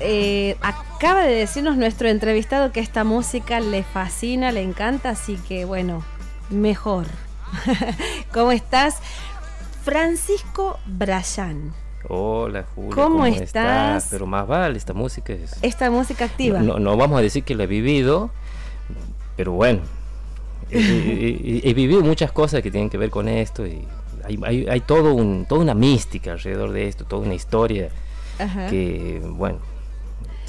eh, acaba de decirnos nuestro entrevistado que esta música le fascina, le encanta, así que bueno, mejor. ¿Cómo estás? Francisco Brayán. Hola, Julia. ¿Cómo, estás? Pero más vale, esta música es... Esta música activa. No, no vamos a decir que la he vivido, pero bueno, he, vivido muchas cosas que tienen que ver con esto y hay, hay, todo un, toda una mística alrededor de esto, toda una historia que, bueno,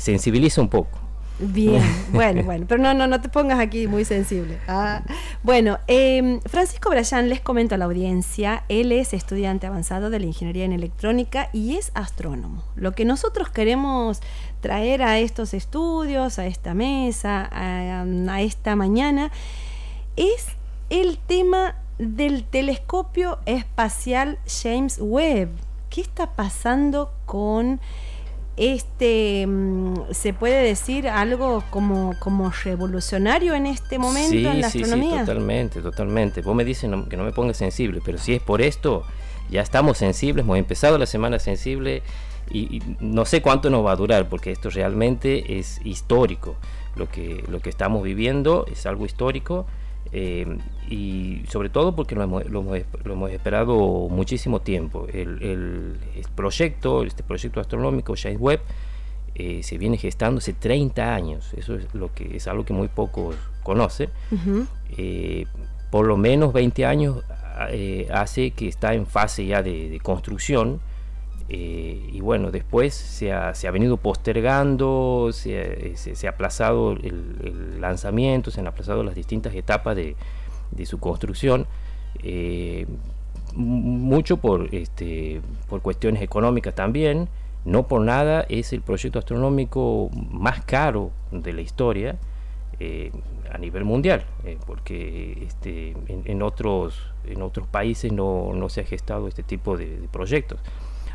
sensibiliza un poco. Bien, bueno, bueno, pero no, no, no te pongas aquí muy sensible. Ah, bueno, em, Francisco Brayán, les comento a la audiencia, él es estudiante avanzado de la ingeniería en electrónica y es astrónomo. Lo que nosotros queremos traer a estos estudios, a esta mesa, a esta mañana, es el tema del telescopio espacial James Webb. ¿Qué está pasando con este, mm, se puede decir algo como, como revolucionario en este momento en la astronomía? Sí, totalmente, totalmente. Vos me dices que no me ponga sensible, pero si es por esto, ya estamos sensibles, hemos empezado la semana sensible y, no sé cuánto nos va a durar, porque esto realmente es histórico. Lo que, lo que estamos viviendo es algo histórico eh, y sobre todo porque lo hemos, esperado muchísimo tiempo. El, proyecto, este proyecto astronómico James Webb, eh, se viene gestando hace 30 años. Eso es lo que es algo que muy pocos conocen. Eh, por lo menos 20 años hace que está en fase ya de construcción eh, y bueno, después se ha, venido postergando, se, ha aplazado el, lanzamiento, se han aplazado las distintas etapas de, su construcción, eh, mucho por, este, por cuestiones económicas también, no por nada es el proyecto astronómico más caro de la historia eh, a nivel mundial, porque este, en, otros, en otros países no, se ha gestado este tipo de proyectos.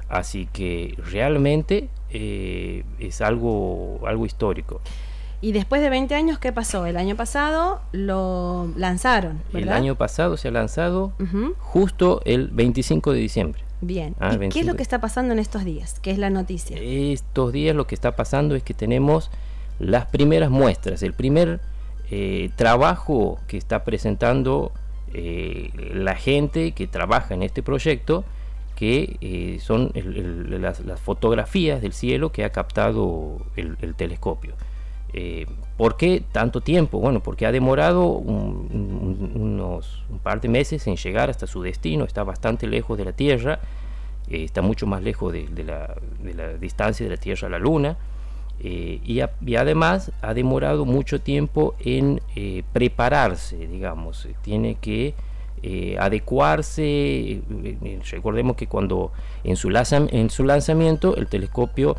Así que realmente eh, es algo, algo histórico. Y después de 20 años, ¿qué pasó? El año pasado lo lanzaron. El año pasado se ha lanzado justo el 25 de diciembre. Bien. Ah, ¿Y qué es lo que está pasando en estos días? ¿Qué es la noticia? Estos días lo que está pasando es que tenemos las primeras muestras, el primer eh, trabajo que está presentando eh, la gente que trabaja en este proyecto que eh, son las, fotografías del cielo que ha captado el, telescopio. Eh, ¿Por qué tanto tiempo? Bueno, porque ha demorado unos un par de meses en llegar hasta su destino, está bastante lejos de la Tierra, eh, está mucho más lejos de, la, distancia de la Tierra a la Luna, y, además ha demorado mucho tiempo en prepararse, digamos, tiene que eh, adecuarse. Eh, eh, recordemos que cuando en su, en su lanzamiento el telescopio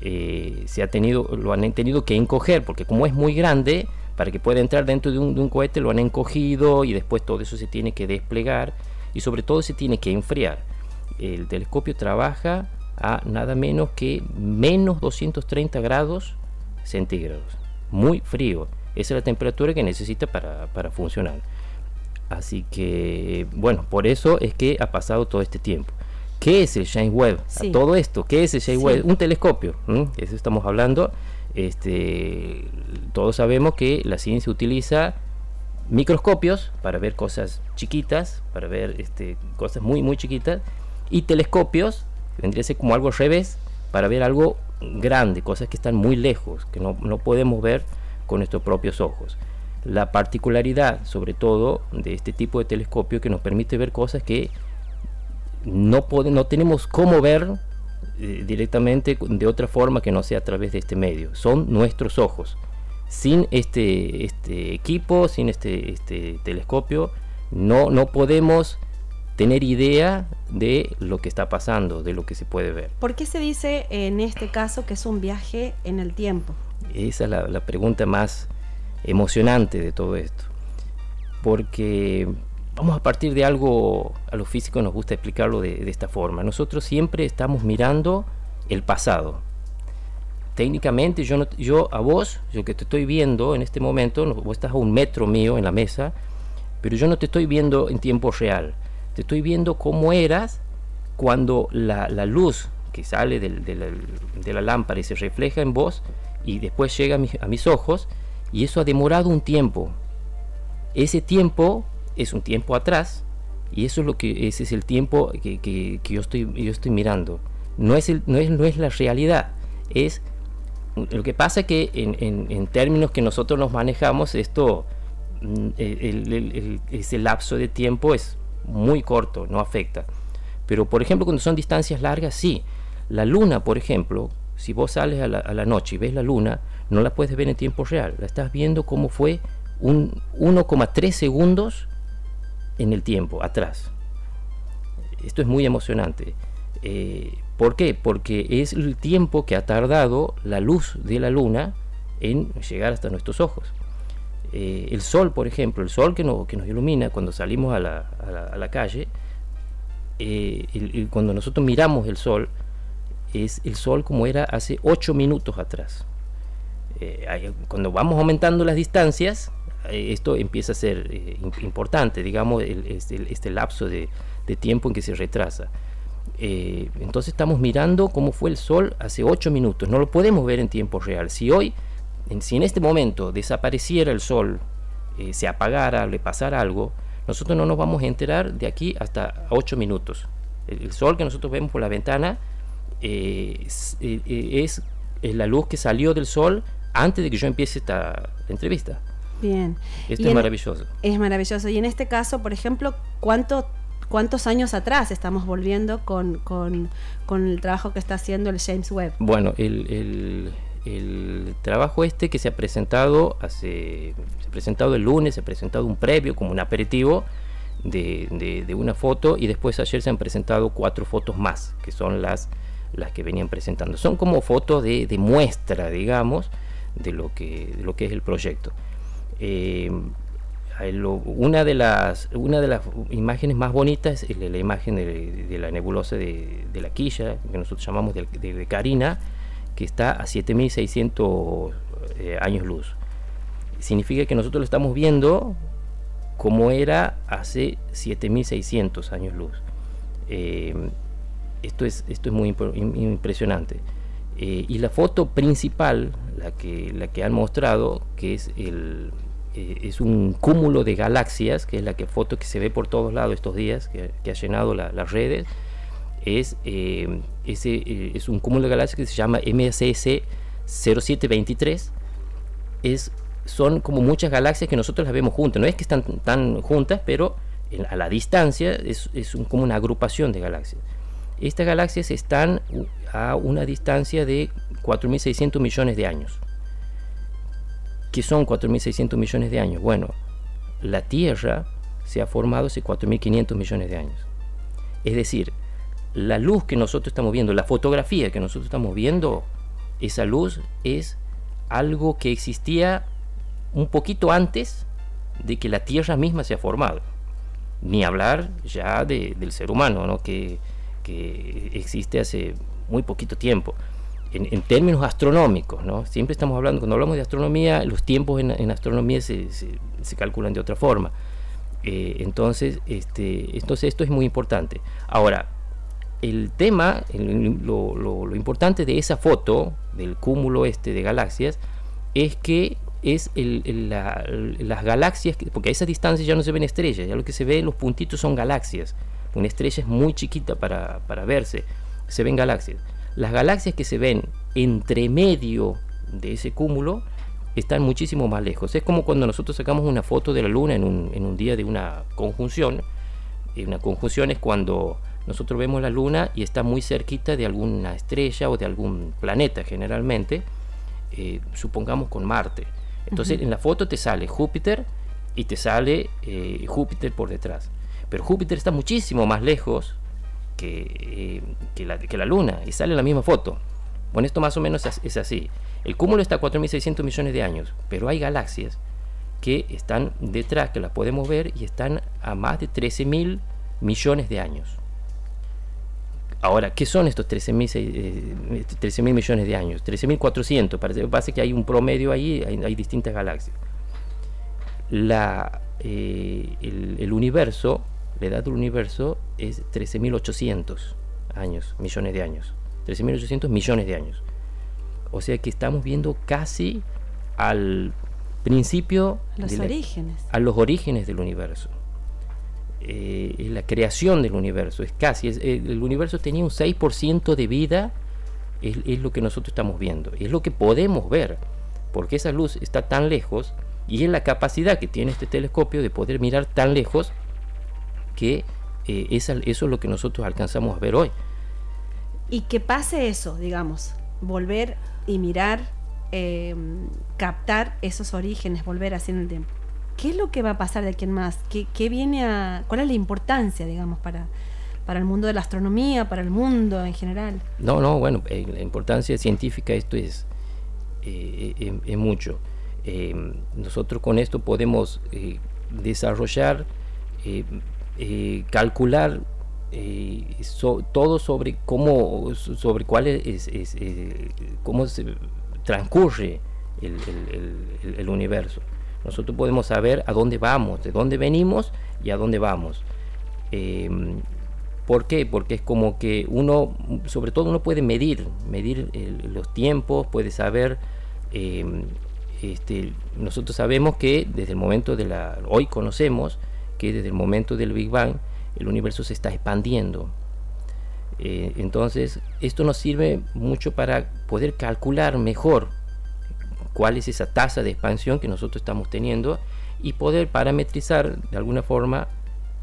se ha tenido, lo han tenido que encoger, porque como es muy grande, para que pueda entrar dentro de un, de un, cohete lo han encogido y después todo eso se tiene que desplegar y sobre todo se tiene que enfriar. El telescopio trabaja a nada menos que menos 230 grados centígrados. Muy frío. Esa es la temperatura que necesita para, para funcionar. Así que, bueno, por eso es que ha pasado todo este tiempo. ¿Qué es el James Webb? todo esto, ¿qué es el James Webb? Un telescopio, eso estamos hablando. Este, todos sabemos que la ciencia utiliza microscopios para ver cosas chiquitas, para ver este, cosas muy, muy chiquitas, y telescopios, que vendría a ser como algo al revés, para ver algo grande, cosas que están muy lejos, que no, no podemos ver con nuestros propios ojos la particularidad, sobre todo, de este tipo de telescopio que nos permite ver cosas que no, no tenemos cómo ver eh, directamente de otra forma que no sea a través de este medio. Son nuestros ojos. Sin este, este equipo, sin este, este telescopio, no, no podemos tener idea de lo que está pasando, de lo que se puede ver. ¿Por qué se dice en este caso que es un viaje en el tiempo? Esa es la, la pregunta más, emocionante de todo esto. Porque vamos a partir de algo, a los físicos nos gusta explicarlo de, esta forma. Nosotros siempre estamos mirando el pasado. Técnicamente yo, yo a vos, yo que te estoy viendo en este momento, vos estás a un metro mío en la mesa, pero yo no te estoy viendo en tiempo real. Te estoy viendo cómo eras cuando la, luz que sale de, la, lámpara y se refleja en vos y después llega a, mis ojos y eso ha demorado un tiempo. Ese tiempo es un tiempo atrás y eso es lo que ese es el tiempo que, yo, estoy, yo estoy mirando. No es, el, no, es, no es la realidad, es lo que pasa que en, términos que nosotros nos manejamos, esto, mm, ese lapso de tiempo es muy corto, no afecta. Pero por ejemplo, cuando son distancias largas, sí. La luna, por ejemplo, si vos sales a la, noche y ves la luna, no la puedes ver en tiempo real. La estás viendo como fue un 1,3 segundos en el tiempo, atrás. Esto es muy emocionante. Eh, ¿Por qué? Porque es el tiempo que ha tardado la luz de la luna en llegar hasta nuestros ojos. Eh, el sol, por ejemplo, el sol que, que nos ilumina cuando salimos a la, calle, eh, cuando nosotros miramos el sol, es el sol como era hace 8 minutos atrás. Eh, cuando vamos aumentando las distancias, esto empieza a ser importante, digamos, este, este, lapso de tiempo en que se retrasa. Eh, entonces estamos mirando cómo fue el Sol hace 8 minutos. No lo podemos ver en tiempo real. Si hoy, en, si en este momento desapareciera el Sol, eh, se apagara, le pasara algo, nosotros no nos vamos a enterar de aquí hasta 8 minutos. El, Sol que nosotros vemos por la ventana eh, es, la luz que salió del Sol antes de que yo empiece esta entrevista. Bien. Esto es maravilloso. Es maravilloso. Y en este caso, por ejemplo, ¿cuánto cuántos años atrás estamos volviendo con, el trabajo que está haciendo el James Webb. Bueno, el, trabajo este que se ha presentado hace, se ha presentado el lunes, se ha presentado un previo como un aperitivo de, una foto y después ayer se han presentado cuatro fotos más, que son las, las que venían presentando. Son como fotos de, muestra, digamos, de lo que, lo que es el proyecto. Eh, una de las una de las imágenes más bonitas es la, imagen de, la nebulosa de, la quilla que nosotros llamamos de, de Carina que está a 7600 eh, años luz significa que nosotros lo estamos viendo como era hace 7600 años luz eh, esto es esto es muy impresionante eh, y la foto principal la que la que han mostrado que es el eh, es un cúmulo de galaxias, que es la que foto que se ve por todos lados estos días, que, ha llenado las redes, es, eh, ese, eh, es un cúmulo de galaxias que se llama MSS 0723. Es, son como muchas galaxias que nosotros las vemos juntas. No es que están tan juntas, pero a la distancia es, es como una agrupación de galaxias. Estas galaxias están a una distancia de 4.600 millones de años que son 4.600 millones de años. Bueno, la Tierra se ha formado hace 4.500 millones de años. Es decir, la luz que nosotros estamos viendo, la fotografía que nosotros estamos viendo, esa luz es algo que existía un poquito antes de que la Tierra misma se ha formado. Ni hablar ya del ser humano, ¿no? que, que existe hace muy poquito tiempo en, términos astronómicos, ¿no? Siempre estamos hablando, cuando hablamos de astronomía, los tiempos en, astronomía se, se, calculan de otra forma. Eh, entonces, este, entonces, esto es muy importante. Ahora, el tema, lo, lo, importante de esa foto, del cúmulo este de galaxias, es que es el, las galaxias, porque a esa distancia ya no se ven estrellas, ya lo que se ve, los puntitos son galaxias. Una estrella es muy chiquita para, para verse, se ven galaxias. Las galaxias que se ven entre medio de ese cúmulo están muchísimo más lejos. Es como cuando nosotros sacamos una foto de la Luna en un, día de una conjunción. Y una conjunción es cuando nosotros vemos la Luna y está muy cerquita de alguna estrella o de algún planeta generalmente, eh, supongamos con Marte. Entonces en la foto te sale Júpiter y te sale eh, Júpiter por detrás. Pero Júpiter está muchísimo más lejos que, que, la, Luna y sale la misma foto. Bueno, esto más o menos es así. El cúmulo está a 4.600 millones de años, pero hay galaxias que están detrás, que las podemos ver, y están a más de 13.000 millones de años. Ahora, ¿qué son estos 13.000 13 eh, millones de años? 13.400, parece, parece que hay un promedio ahí, hay, distintas galaxias. La, eh, el universo la edad del universo es 13.800 años, millones de años. 13.800 millones de años. O sea que estamos viendo casi al principio... Los orígenes. A los orígenes del universo. Eh, es la creación del universo, es casi, eh, el universo tenía un 6% de vida, es, es, lo que nosotros estamos viendo, es lo que podemos ver, porque esa luz está tan lejos y es la capacidad que tiene este telescopio de poder mirar tan lejos que eh, eso es lo que nosotros alcanzamos a ver hoy. Y que pase eso, digamos, volver y mirar, eh, captar esos orígenes, volver así en el tiempo. ¿Qué es lo que va a pasar de aquí en más? ¿Qué, viene a, ¿Cuál es la importancia, digamos, para, para el mundo de la astronomía, para el mundo en general? No, no, bueno, eh, la importancia científica esto es, es mucho. nosotros con esto podemos desarrollar eh, calcular eh, todo sobre cómo sobre cuál es, eh, cómo se transcurre el, universo. Nosotros podemos saber a dónde vamos, de dónde venimos y a dónde vamos. Em, ¿Por qué? Porque es como que uno, sobre todo uno puede medir, medir los tiempos, puede saber, em, este, nosotros sabemos que desde el momento de la, hoy conocemos que desde el momento del Big Bang el universo se está expandiendo. Eh, entonces, esto nos sirve mucho para poder calcular mejor cuál es esa tasa de expansión que nosotros estamos teniendo y poder parametrizar de alguna forma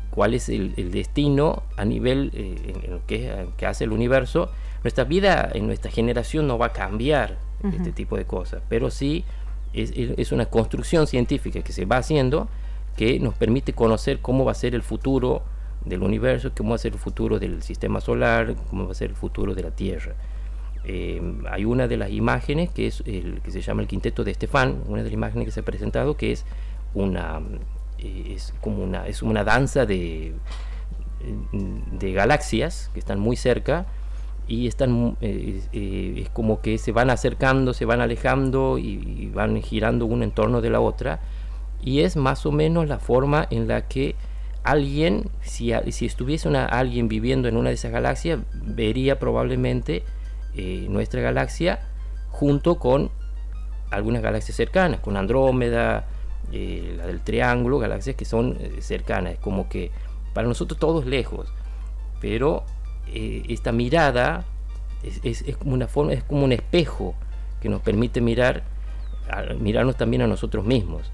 cuál es el, destino a nivel eh, en, lo que, hace el universo. Nuestra vida en nuestra generación no va a cambiar este tipo de cosas, pero sí es, es, una construcción científica que se va haciendo que nos permite conocer cómo va a ser el futuro del universo, cómo va a ser el futuro del sistema solar, cómo va a ser el futuro de la Tierra. Eh, hay una de las imágenes que es el que se llama el quinteto de Estefan, una de las imágenes que se ha presentado que es una eh, es como una es una danza de de galaxias que están muy cerca y están eh, es como que se van acercando, se van alejando y van girando una en torno de la otra y es más o menos la forma en la que alguien, si, si estuviese una, alguien viviendo en una de esas galaxias, vería probablemente eh, nuestra galaxia junto con algunas galaxias cercanas, con Andrómeda, eh, la del Triángulo, galaxias que son eh, cercanas, es como que para nosotros todos lejos, pero esta mirada es, es, como una forma, es como un espejo que nos permite mirar, mirarnos también a nosotros mismos.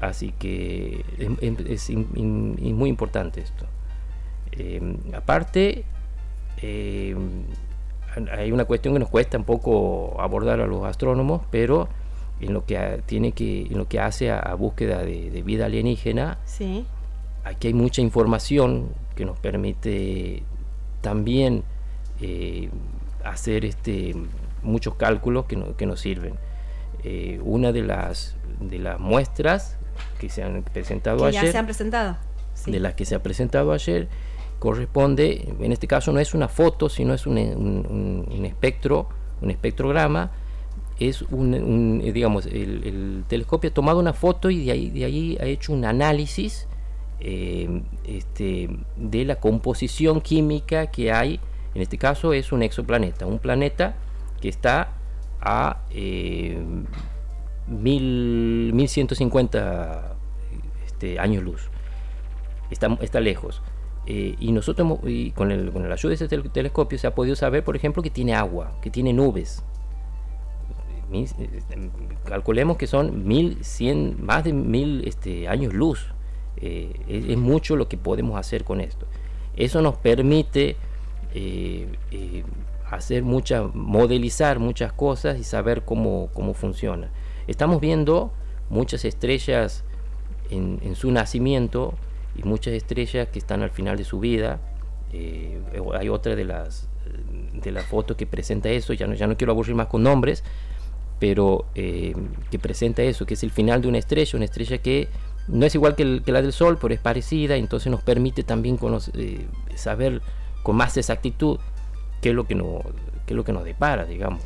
Así que es, muy importante esto. Eh, aparte, eh, hay una cuestión que nos cuesta un poco abordar a los astrónomos, pero en lo que tiene que, en lo que hace a, búsqueda de, vida alienígena, aquí hay mucha información que nos permite también eh, hacer este muchos cálculos que, que nos sirven. una de las de las muestras que se han presentado que ayer. Ya se han presentado. De las que se ha presentado ayer, corresponde, en este caso no es una foto, sino es un, un, espectro, un espectrograma. Es un, eh, digamos, el, telescopio ha tomado una foto y de ahí, de ahí ha hecho un análisis eh, este, de la composición química que hay. En este caso es un exoplaneta, un planeta que está a eh, 1150 este, años luz. Está, está lejos. Eh, y nosotros, y con, el, con la ayuda de ese telescopio, se ha podido saber, por ejemplo, que tiene agua, que tiene nubes. Este, calculemos que son 1100, más de mil este, años luz. Eh, es, mucho lo que podemos hacer con esto. Eso nos permite eh, hacer mucha, modelizar muchas cosas y saber cómo, cómo funciona. Estamos viendo muchas estrellas en, su nacimiento y muchas estrellas que están al final de su vida. Eh, hay otra de las, de las fotos que presenta eso, ya no, ya no quiero aburrir más con nombres, pero eh, que presenta eso, que es el final de una estrella, una estrella que no es igual que, la del Sol, pero es parecida, entonces nos permite también eh, saber con más exactitud qué es lo que, no, qué es lo que nos depara, digamos.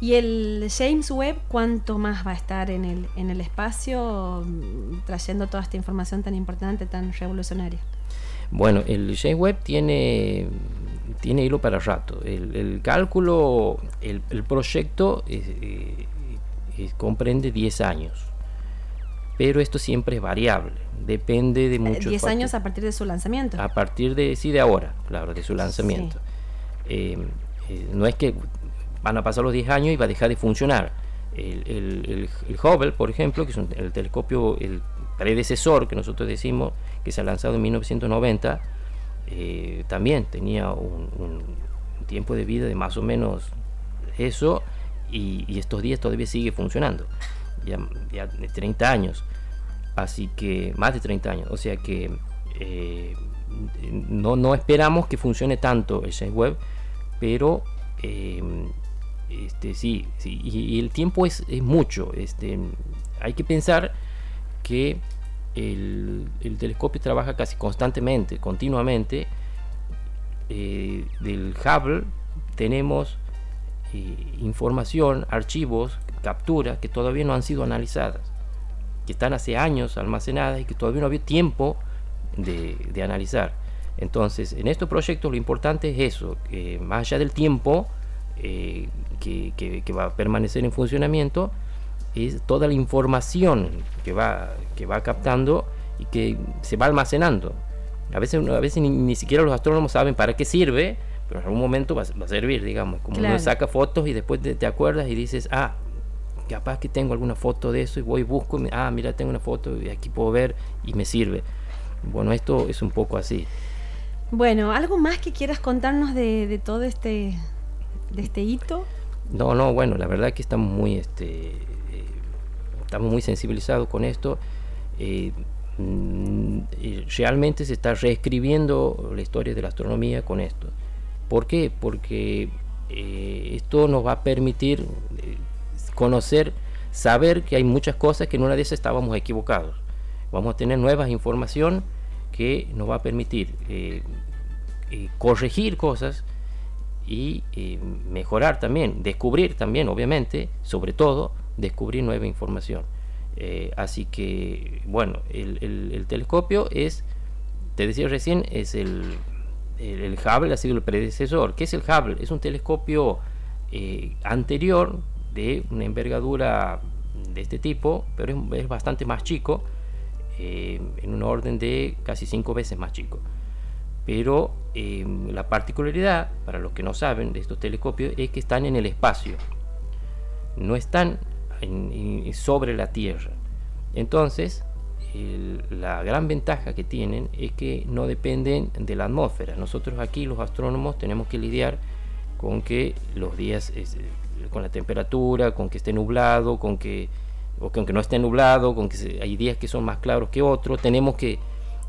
¿Y el James Webb cuánto más va a estar en el, en el espacio mm, trayendo toda esta información tan importante, tan revolucionaria? Bueno, el James Webb tiene tiene hilo para rato. El, cálculo, el, proyecto eh, comprende 10 años, pero esto siempre es variable, depende de muchos 10 años a partir de su lanzamiento. A partir de, sí, de ahora, claro, de su lanzamiento. no es que van a pasar los 10 años y va a dejar de funcionar. El, Hubble, por ejemplo, que es el telescopio, el predecesor que nosotros decimos, que se ha lanzado en 1990, eh, también tenía un, tiempo de vida de más o menos eso, y, estos días todavía sigue funcionando, ya, de 30 años, así que más de 30 años, o sea que eh, no, no esperamos que funcione tanto el Web, pero eh, este, sí, sí y, el tiempo es, mucho. Este, hay que pensar que el, telescopio trabaja casi constantemente, continuamente. Eh, del Hubble tenemos eh, información, archivos, capturas que todavía no han sido analizadas, que están hace años almacenadas y que todavía no había tiempo de, analizar. Entonces, en estos proyectos lo importante es eso, más allá del tiempo, que, va a permanecer en funcionamiento es toda la información que va, que va captando y que se va almacenando. A veces, a veces ni, siquiera los astrónomos saben para qué sirve, pero en algún momento va, a servir, digamos. Como uno saca fotos y después te, acuerdas y dices, ah, capaz que tengo alguna foto de eso y voy y busco, ah, mira, tengo una foto y aquí puedo ver y me sirve. Bueno, esto es un poco así. Bueno, ¿algo más que quieras contarnos de, de todo este, de este hito? No, no, bueno, la verdad que estamos muy, este, eh, estamos muy sensibilizados con esto. Eh, mm, realmente se está reescribiendo la historia de la astronomía con esto. ¿Por qué? Porque eh, esto nos va a permitir conocer, saber que hay muchas cosas que en una de esas estábamos equivocados. Vamos a tener nuevas información que nos va a permitir corregir cosas y eh, mejorar también, descubrir también, obviamente, sobre todo, descubrir nueva información. Eh, así que, bueno, el, telescopio es, te decía recién, es el, el, Hubble, ha sido el predecesor. ¿Qué es el Hubble? Es un telescopio eh, anterior de una envergadura de este tipo, pero es, bastante más chico, en un orden de casi cinco veces más chico. Pero em, la particularidad, para los que no saben de estos telescopios, es que están en el espacio, no están sobre la Tierra. Entonces, la gran ventaja que tienen es que no dependen de la atmósfera. Nosotros aquí, los astrónomos, tenemos que lidiar con que los días, con la temperatura, con que esté nublado, con que, o que aunque no esté nublado, con que hay días que son más claros que otros, tenemos que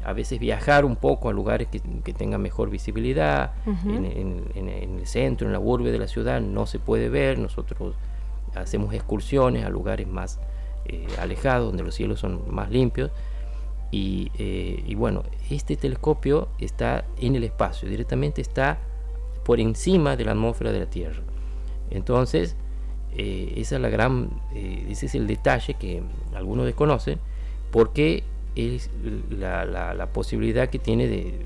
a veces viajar un poco a lugares que, tengan mejor visibilidad. en, el centro, en la urbe de la ciudad no se puede ver. Nosotros hacemos excursiones a lugares más eh, alejados, donde los cielos son más limpios. Eh, y, bueno, este telescopio está en el espacio, directamente está por encima de la atmósfera de la Tierra. Entonces, eh, esa es la gran, ese es el detalle que algunos desconocen, porque es la, la, posibilidad que tiene de,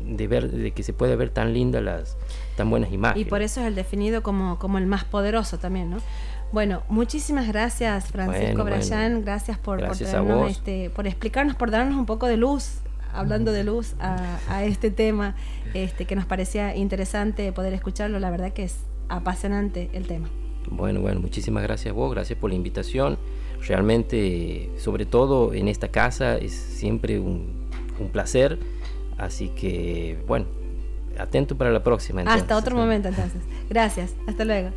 de, ver, de que se puede ver tan lindas las, tan buenas imágenes. Y por eso es el definido como, como el más poderoso también, ¿no? Bueno, muchísimas gracias Francisco Brayán, gracias por, por, este, por explicarnos, por darnos un poco de luz, hablando de luz a, a, este tema, este, que nos parecía interesante poder escucharlo, la verdad que es apasionante el tema. Bueno, bueno, muchísimas gracias a vos, gracias por la invitación realmente, sobre todo en esta casa, es siempre un, placer. Así que, bueno, atento para la próxima. Hasta otro momento entonces. Gracias. Hasta luego.